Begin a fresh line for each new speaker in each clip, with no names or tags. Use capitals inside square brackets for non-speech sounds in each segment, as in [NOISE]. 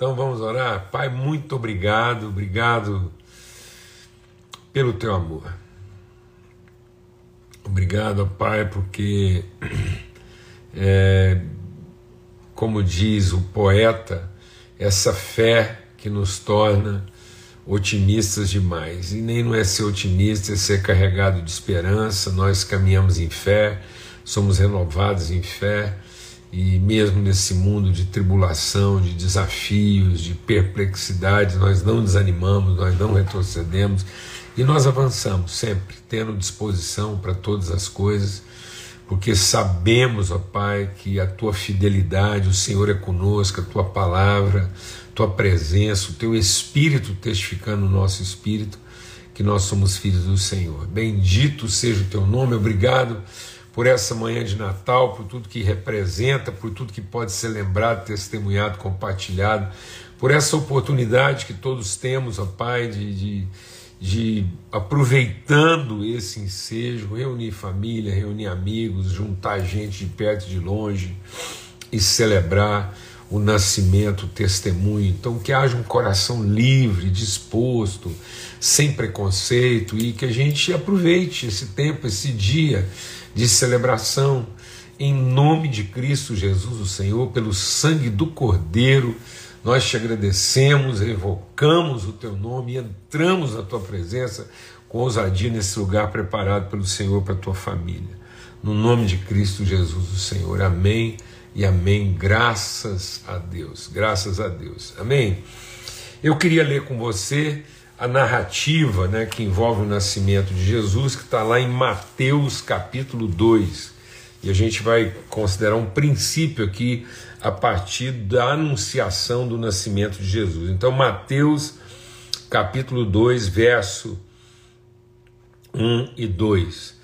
Então vamos orar. Pai, muito obrigado, obrigado pelo teu amor. Obrigado, Pai, porque, [CLEARS THROAT] é, como diz o poeta, essa fé que nos torna otimistas demais. E nem não é ser otimista, é ser carregado de esperança. Nós caminhamos em fé, somos renovados em fé e mesmo nesse mundo de tribulação, de desafios, de perplexidade, nós não desanimamos, nós não retrocedemos e nós avançamos sempre, tendo disposição para todas as coisas, porque sabemos, ó Pai, que a tua fidelidade, o Senhor é conosco, a tua palavra, tua presença, o teu espírito testificando no nosso espírito que nós somos filhos do Senhor. Bendito seja o teu nome, obrigado por essa manhã de Natal, por tudo que representa, por tudo que pode ser lembrado, testemunhado, compartilhado, por essa oportunidade que todos temos, ó Pai, de, de, de aproveitando esse ensejo, reunir família, reunir amigos, juntar gente de perto e de longe e celebrar o nascimento, o testemunho. Então, que haja um coração livre, disposto, sem preconceito e que a gente aproveite esse tempo, esse dia de celebração, em nome de Cristo Jesus, o Senhor, pelo sangue do Cordeiro. Nós te agradecemos, evocamos o teu nome e entramos na tua presença com ousadia nesse lugar preparado pelo Senhor para a tua família. No nome de Cristo Jesus, o Senhor. Amém e amém. Graças a Deus, graças a Deus. Amém. Eu queria ler com você a narrativa né, que envolve o nascimento de Jesus, que está lá em Mateus capítulo 2. E a gente vai considerar um princípio aqui a partir da anunciação do nascimento de Jesus. Então, Mateus capítulo 2, verso 1 e 2.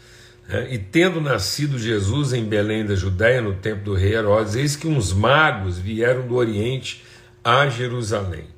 Né? E tendo nascido Jesus em Belém da Judéia, no tempo do rei Herodes, eis que uns magos vieram do Oriente a Jerusalém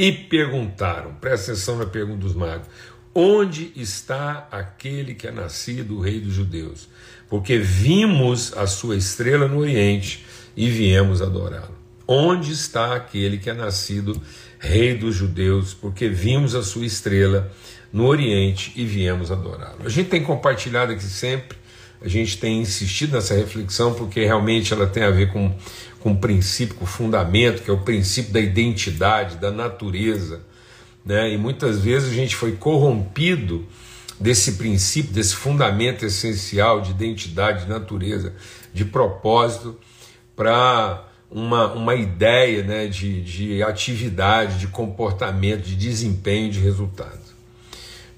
e perguntaram, presta atenção na pergunta dos magos: onde está aquele que é nascido, o Rei dos Judeus? Porque vimos a sua estrela no Oriente e viemos adorá-lo. Onde está aquele que é nascido, Rei dos Judeus? Porque vimos a sua estrela no Oriente e viemos adorá-lo. A gente tem compartilhado aqui sempre, a gente tem insistido nessa reflexão porque realmente ela tem a ver com com um princípio, com um fundamento, que é o princípio da identidade, da natureza. Né? E muitas vezes a gente foi corrompido desse princípio, desse fundamento essencial de identidade, de natureza, de propósito, para uma, uma ideia né, de, de atividade, de comportamento, de desempenho, de resultado.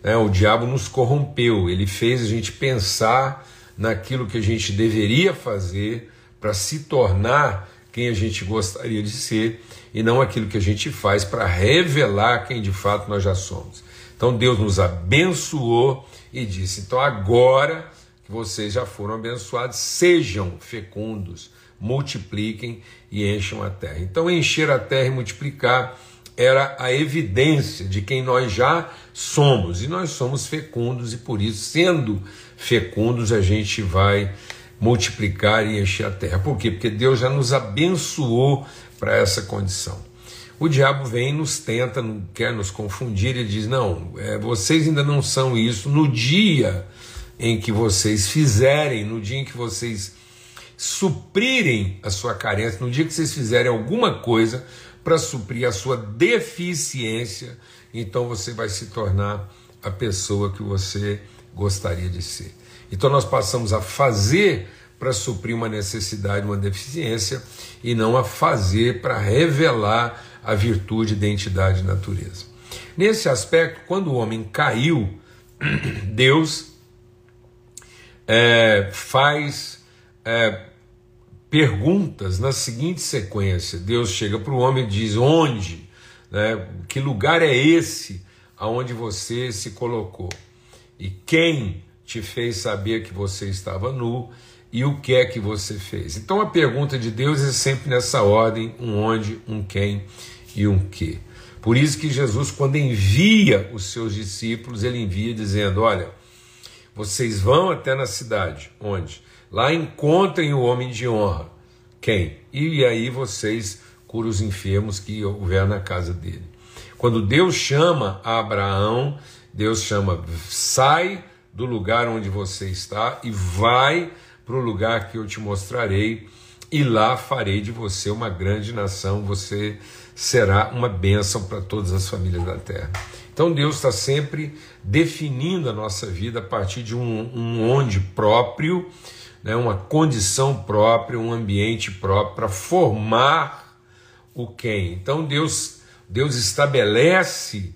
Né? O diabo nos corrompeu, ele fez a gente pensar naquilo que a gente deveria fazer para se tornar quem a gente gostaria de ser e não aquilo que a gente faz para revelar quem de fato nós já somos. Então Deus nos abençoou e disse: então agora que vocês já foram abençoados, sejam fecundos, multipliquem e encham a terra. Então encher a terra e multiplicar era a evidência de quem nós já somos e nós somos fecundos e por isso, sendo fecundos, a gente vai multiplicar e encher a terra. Por quê? Porque Deus já nos abençoou para essa condição. O diabo vem e nos tenta, quer nos confundir e diz: não, é, vocês ainda não são isso. No dia em que vocês fizerem, no dia em que vocês suprirem a sua carência, no dia que vocês fizerem alguma coisa para suprir a sua deficiência, então você vai se tornar a pessoa que você gostaria de ser. Então nós passamos a fazer para suprir uma necessidade, uma deficiência, e não a fazer para revelar a virtude, identidade e natureza. Nesse aspecto, quando o homem caiu, [CLEARS THROAT] Deus é, faz é, perguntas na seguinte sequência: Deus chega para o homem e diz: Onde? Né, que lugar é esse aonde você se colocou? E quem te fez saber que você estava nu e o que é que você fez. Então a pergunta de Deus é sempre nessa ordem: um onde, um quem e um que. Por isso que Jesus, quando envia os seus discípulos, ele envia dizendo: Olha, vocês vão até na cidade, onde? Lá encontrem o homem de honra. Quem? E aí vocês cura os enfermos que houver na casa dele. Quando Deus chama Abraão, Deus chama, sai do lugar onde você está e vai para o lugar que eu te mostrarei, e lá farei de você uma grande nação, você será uma bênção para todas as famílias da terra. Então Deus está sempre definindo a nossa vida a partir de um, um onde próprio, né, uma condição própria, um ambiente próprio para formar o quem. Então Deus, Deus estabelece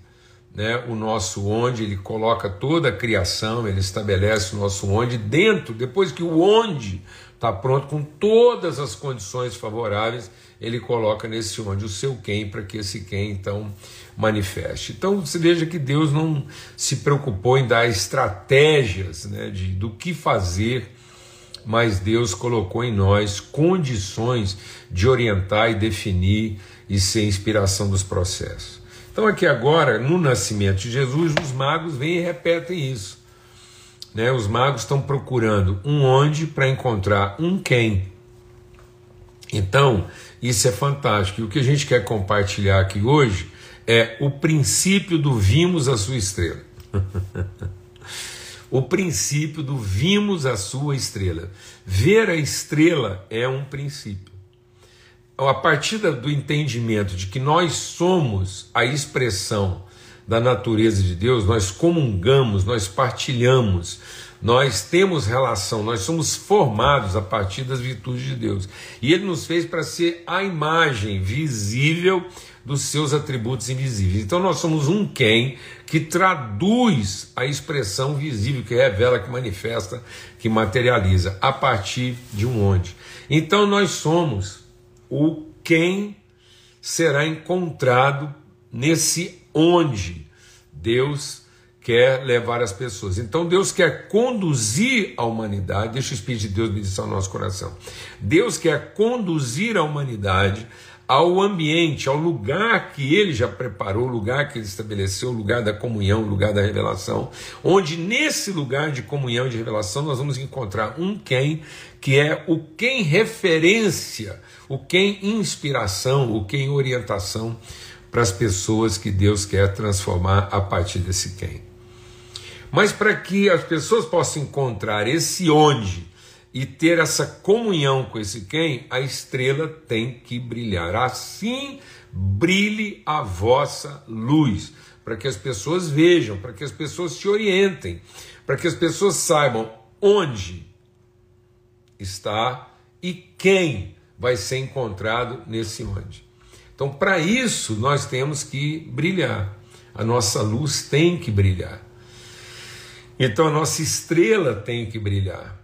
né, o nosso onde, ele coloca toda a criação, ele estabelece o nosso onde dentro, depois que o onde está pronto com todas as condições favoráveis, ele coloca nesse onde o seu quem para que esse quem então manifeste. Então você veja que Deus não se preocupou em dar estratégias né, de, do que fazer, mas Deus colocou em nós condições de orientar e definir e ser inspiração dos processos. Então aqui agora, no nascimento de Jesus, os magos vêm e repetem isso. Né? Os magos estão procurando um onde para encontrar um quem. Então, isso é fantástico. E o que a gente quer compartilhar aqui hoje é o princípio do vimos a sua estrela. [LAUGHS] o princípio do vimos a sua estrela. Ver a estrela é um princípio. A partir do entendimento de que nós somos a expressão da natureza de Deus, nós comungamos, nós partilhamos, nós temos relação, nós somos formados a partir das virtudes de Deus. E Ele nos fez para ser a imagem visível dos seus atributos invisíveis. Então nós somos um quem que traduz a expressão visível, que revela, que manifesta, que materializa, a partir de um onde. Então nós somos o quem será encontrado nesse onde Deus quer levar as pessoas. Então Deus quer conduzir a humanidade, deixa o Espírito de Deus ministrar o nosso coração. Deus quer conduzir a humanidade ao ambiente, ao lugar que ele já preparou, o lugar que ele estabeleceu, o lugar da comunhão, o lugar da revelação, onde nesse lugar de comunhão e de revelação nós vamos encontrar um quem, que é o quem referência, o quem inspiração, o quem orientação para as pessoas que Deus quer transformar a partir desse quem. Mas para que as pessoas possam encontrar esse onde e ter essa comunhão com esse quem, a estrela tem que brilhar. Assim brilhe a vossa luz, para que as pessoas vejam, para que as pessoas se orientem, para que as pessoas saibam onde está e quem vai ser encontrado nesse onde. Então, para isso, nós temos que brilhar. A nossa luz tem que brilhar. Então a nossa estrela tem que brilhar.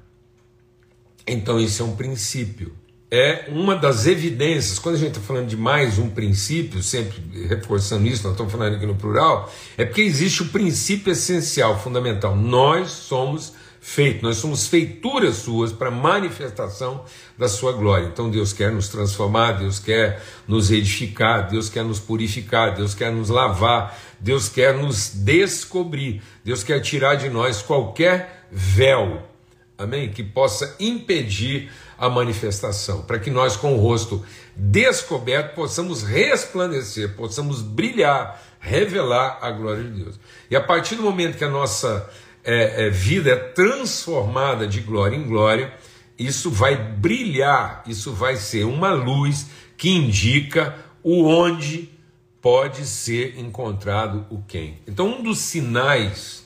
Então isso é um princípio. É uma das evidências, quando a gente está falando de mais um princípio, sempre reforçando isso, nós estamos falando aqui no plural, é porque existe o princípio essencial, fundamental. Nós somos feitos, nós somos feituras suas para manifestação da sua glória. Então Deus quer nos transformar, Deus quer nos edificar, Deus quer nos purificar, Deus quer nos lavar, Deus quer nos descobrir, Deus quer tirar de nós qualquer véu, amém? Que possa impedir a manifestação, para que nós, com o rosto descoberto, possamos resplandecer, possamos brilhar, revelar a glória de Deus. E a partir do momento que a nossa é, é, vida é transformada de glória em glória, isso vai brilhar, isso vai ser uma luz que indica o onde pode ser encontrado o quem. Então, um dos sinais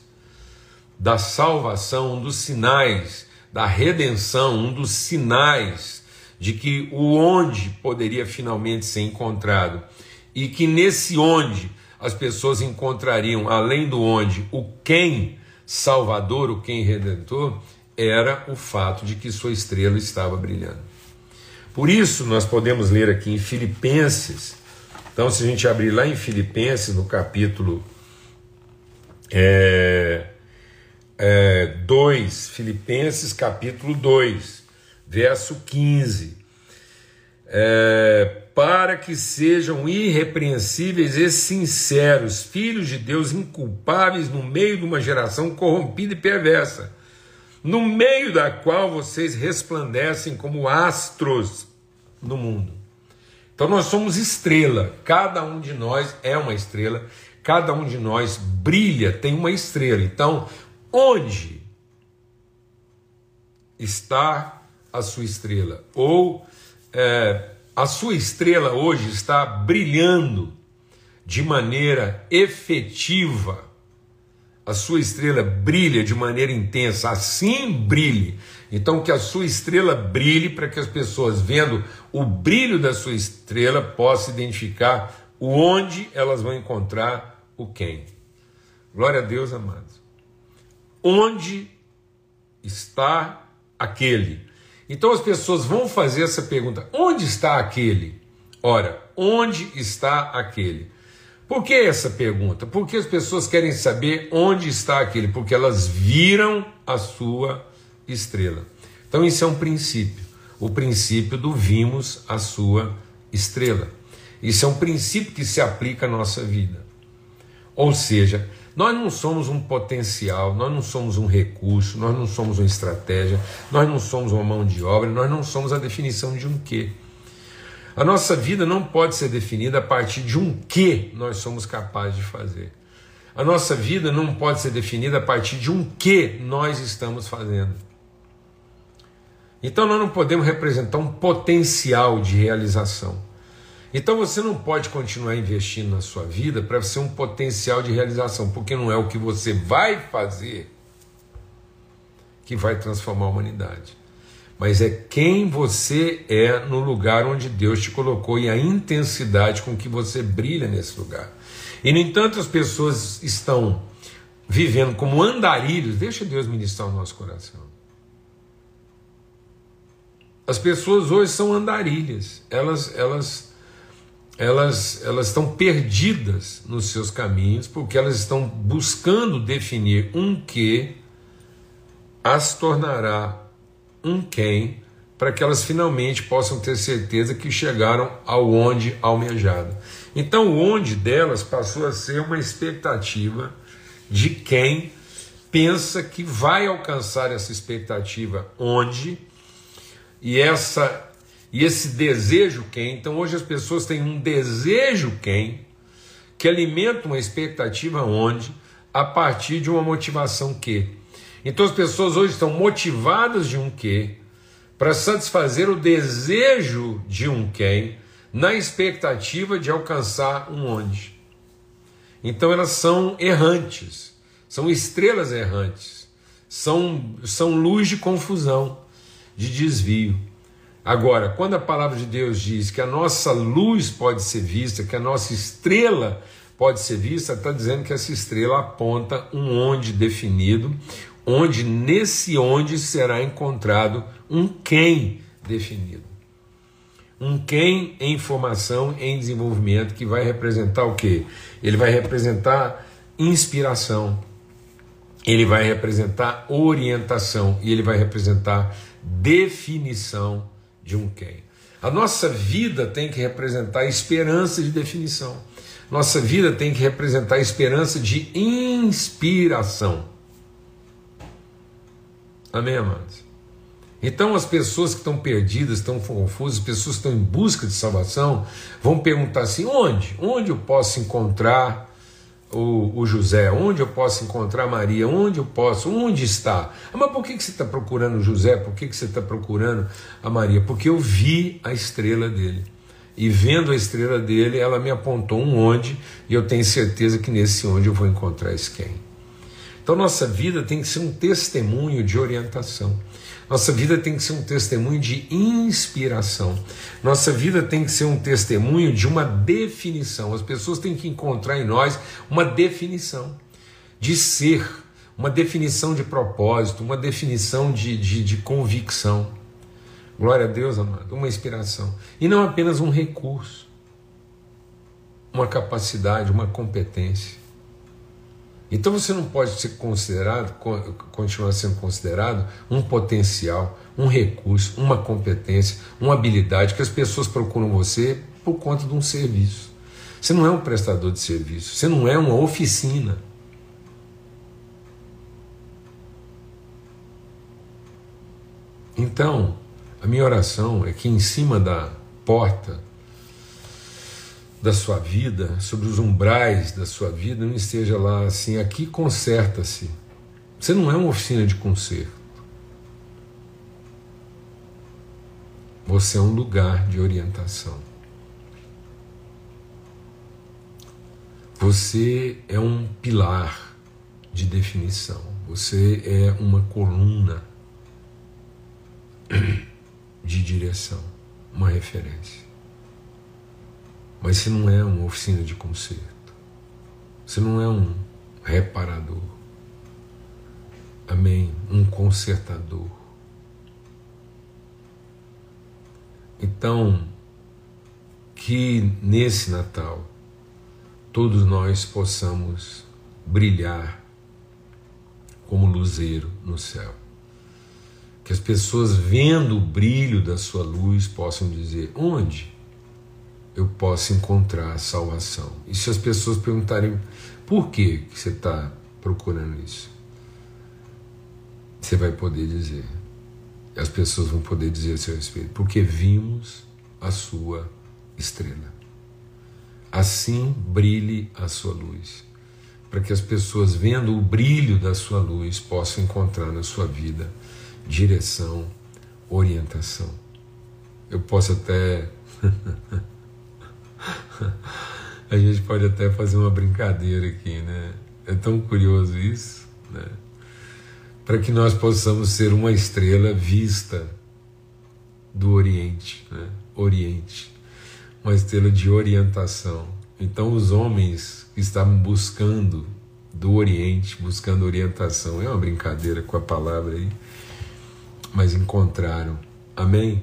da salvação, um dos sinais da redenção, um dos sinais de que o onde poderia finalmente ser encontrado e que nesse onde as pessoas encontrariam, além do onde, o quem salvador, o quem redentor, era o fato de que sua estrela estava brilhando. Por isso, nós podemos ler aqui em Filipenses, então, se a gente abrir lá em Filipenses, no capítulo é, é, 2, Filipenses capítulo 2, verso 15. É, para que sejam irrepreensíveis e sinceros, filhos de Deus inculpáveis no meio de uma geração corrompida e perversa, no meio da qual vocês resplandecem como astros no mundo Então nós somos estrela, cada um de nós é uma estrela, cada um de nós brilha, tem uma estrela. Então, onde está a sua estrela? Ou é, a sua estrela hoje está brilhando de maneira efetiva, a sua estrela brilha de maneira intensa, assim brilhe. Então, que a sua estrela brilhe para que as pessoas, vendo o brilho da sua estrela, possam identificar o onde elas vão encontrar o quem. Glória a Deus, amados. Onde está aquele? Então as pessoas vão fazer essa pergunta: onde está aquele? Ora, onde está aquele? Por que essa pergunta? Porque as pessoas querem saber onde está aquele, porque elas viram a sua estrela. Então, isso é um princípio. O princípio do vimos a sua estrela. Isso é um princípio que se aplica à nossa vida. Ou seja, nós não somos um potencial, nós não somos um recurso, nós não somos uma estratégia, nós não somos uma mão de obra, nós não somos a definição de um quê. A nossa vida não pode ser definida a partir de um que nós somos capazes de fazer. A nossa vida não pode ser definida a partir de um que nós estamos fazendo. Então nós não podemos representar um potencial de realização. Então você não pode continuar investindo na sua vida para ser um potencial de realização, porque não é o que você vai fazer que vai transformar a humanidade mas é quem você é no lugar onde Deus te colocou e a intensidade com que você brilha nesse lugar. E no entanto, as pessoas estão vivendo como andarilhos, deixa Deus ministrar o nosso coração. As pessoas hoje são andarilhas, elas elas elas elas estão perdidas nos seus caminhos porque elas estão buscando definir um que as tornará um quem, para que elas finalmente possam ter certeza que chegaram ao onde almejado. Então, o onde delas passou a ser uma expectativa de quem pensa que vai alcançar essa expectativa onde e essa e esse desejo quem. Então, hoje as pessoas têm um desejo quem que alimenta uma expectativa onde a partir de uma motivação que. Então as pessoas hoje estão motivadas de um quê para satisfazer o desejo de um quem na expectativa de alcançar um onde. Então elas são errantes, são estrelas errantes, são, são luz de confusão, de desvio. Agora, quando a palavra de Deus diz que a nossa luz pode ser vista, que a nossa estrela pode ser vista, está dizendo que essa estrela aponta um onde definido, onde nesse onde será encontrado um quem definido. Um quem em formação, em desenvolvimento, que vai representar o quê? Ele vai representar inspiração, ele vai representar orientação e ele vai representar definição de um quem. A nossa vida tem que representar esperança de definição. Nossa vida tem que representar esperança de inspiração. Amém, amados? Então, as pessoas que estão perdidas, estão confusas, as pessoas que estão em busca de salvação, vão perguntar assim: onde? Onde eu posso encontrar o, o José? Onde eu posso encontrar Maria? Onde eu posso? Onde está? Mas por que, que você está procurando José? Por que, que você está procurando a Maria? Porque eu vi a estrela dele. E vendo a estrela dele, ela me apontou um onde, e eu tenho certeza que nesse onde eu vou encontrar esse quem. Então, nossa vida tem que ser um testemunho de orientação. Nossa vida tem que ser um testemunho de inspiração. Nossa vida tem que ser um testemunho de uma definição. As pessoas têm que encontrar em nós uma definição de ser, uma definição de propósito, uma definição de, de, de convicção. Glória a Deus, amado, uma inspiração. E não apenas um recurso, uma capacidade, uma competência. Então você não pode ser considerado, continuar sendo considerado um potencial, um recurso, uma competência, uma habilidade que as pessoas procuram você por conta de um serviço. Você não é um prestador de serviço, você não é uma oficina. Então, a minha oração é que em cima da porta da sua vida, sobre os umbrais da sua vida, não esteja lá assim, aqui conserta-se. Você não é uma oficina de conserto. Você é um lugar de orientação. Você é um pilar de definição. Você é uma coluna de direção, uma referência. Mas você não é uma oficina de conserto. Você não é um reparador. Amém? Um consertador. Então, que nesse Natal todos nós possamos brilhar como luzeiro no céu. Que as pessoas vendo o brilho da sua luz possam dizer: onde eu posso encontrar salvação? E se as pessoas perguntarem por que você está procurando isso, você vai poder dizer. As pessoas vão poder dizer a seu respeito, porque vimos a sua estrela. Assim brilhe a sua luz, para que as pessoas, vendo o brilho da sua luz, possam encontrar na sua vida direção, orientação. Eu posso até. [LAUGHS] [LAUGHS] a gente pode até fazer uma brincadeira aqui, né? É tão curioso isso, né? Para que nós possamos ser uma estrela vista do Oriente, né? Oriente uma estrela de orientação. Então, os homens que estavam buscando do Oriente, buscando orientação, é uma brincadeira com a palavra aí, mas encontraram. Amém?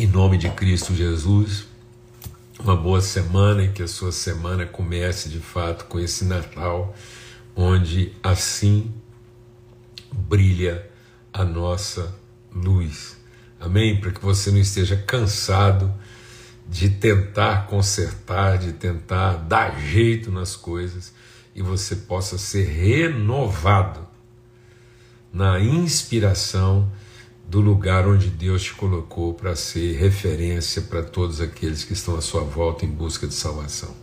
Em nome de Cristo Jesus, uma boa semana e que a sua semana comece de fato com esse Natal, onde assim brilha a nossa luz. Amém? Para que você não esteja cansado de tentar consertar, de tentar dar jeito nas coisas e você possa ser renovado na inspiração do lugar onde Deus te colocou para ser referência para todos aqueles que estão à sua volta em busca de salvação.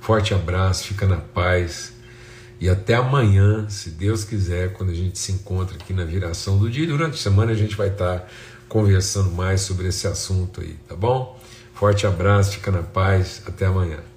Forte abraço, fica na paz e até amanhã, se Deus quiser, quando a gente se encontra aqui na viração do dia. Durante a semana a gente vai estar conversando mais sobre esse assunto aí, tá bom? Forte abraço, fica na paz, até amanhã.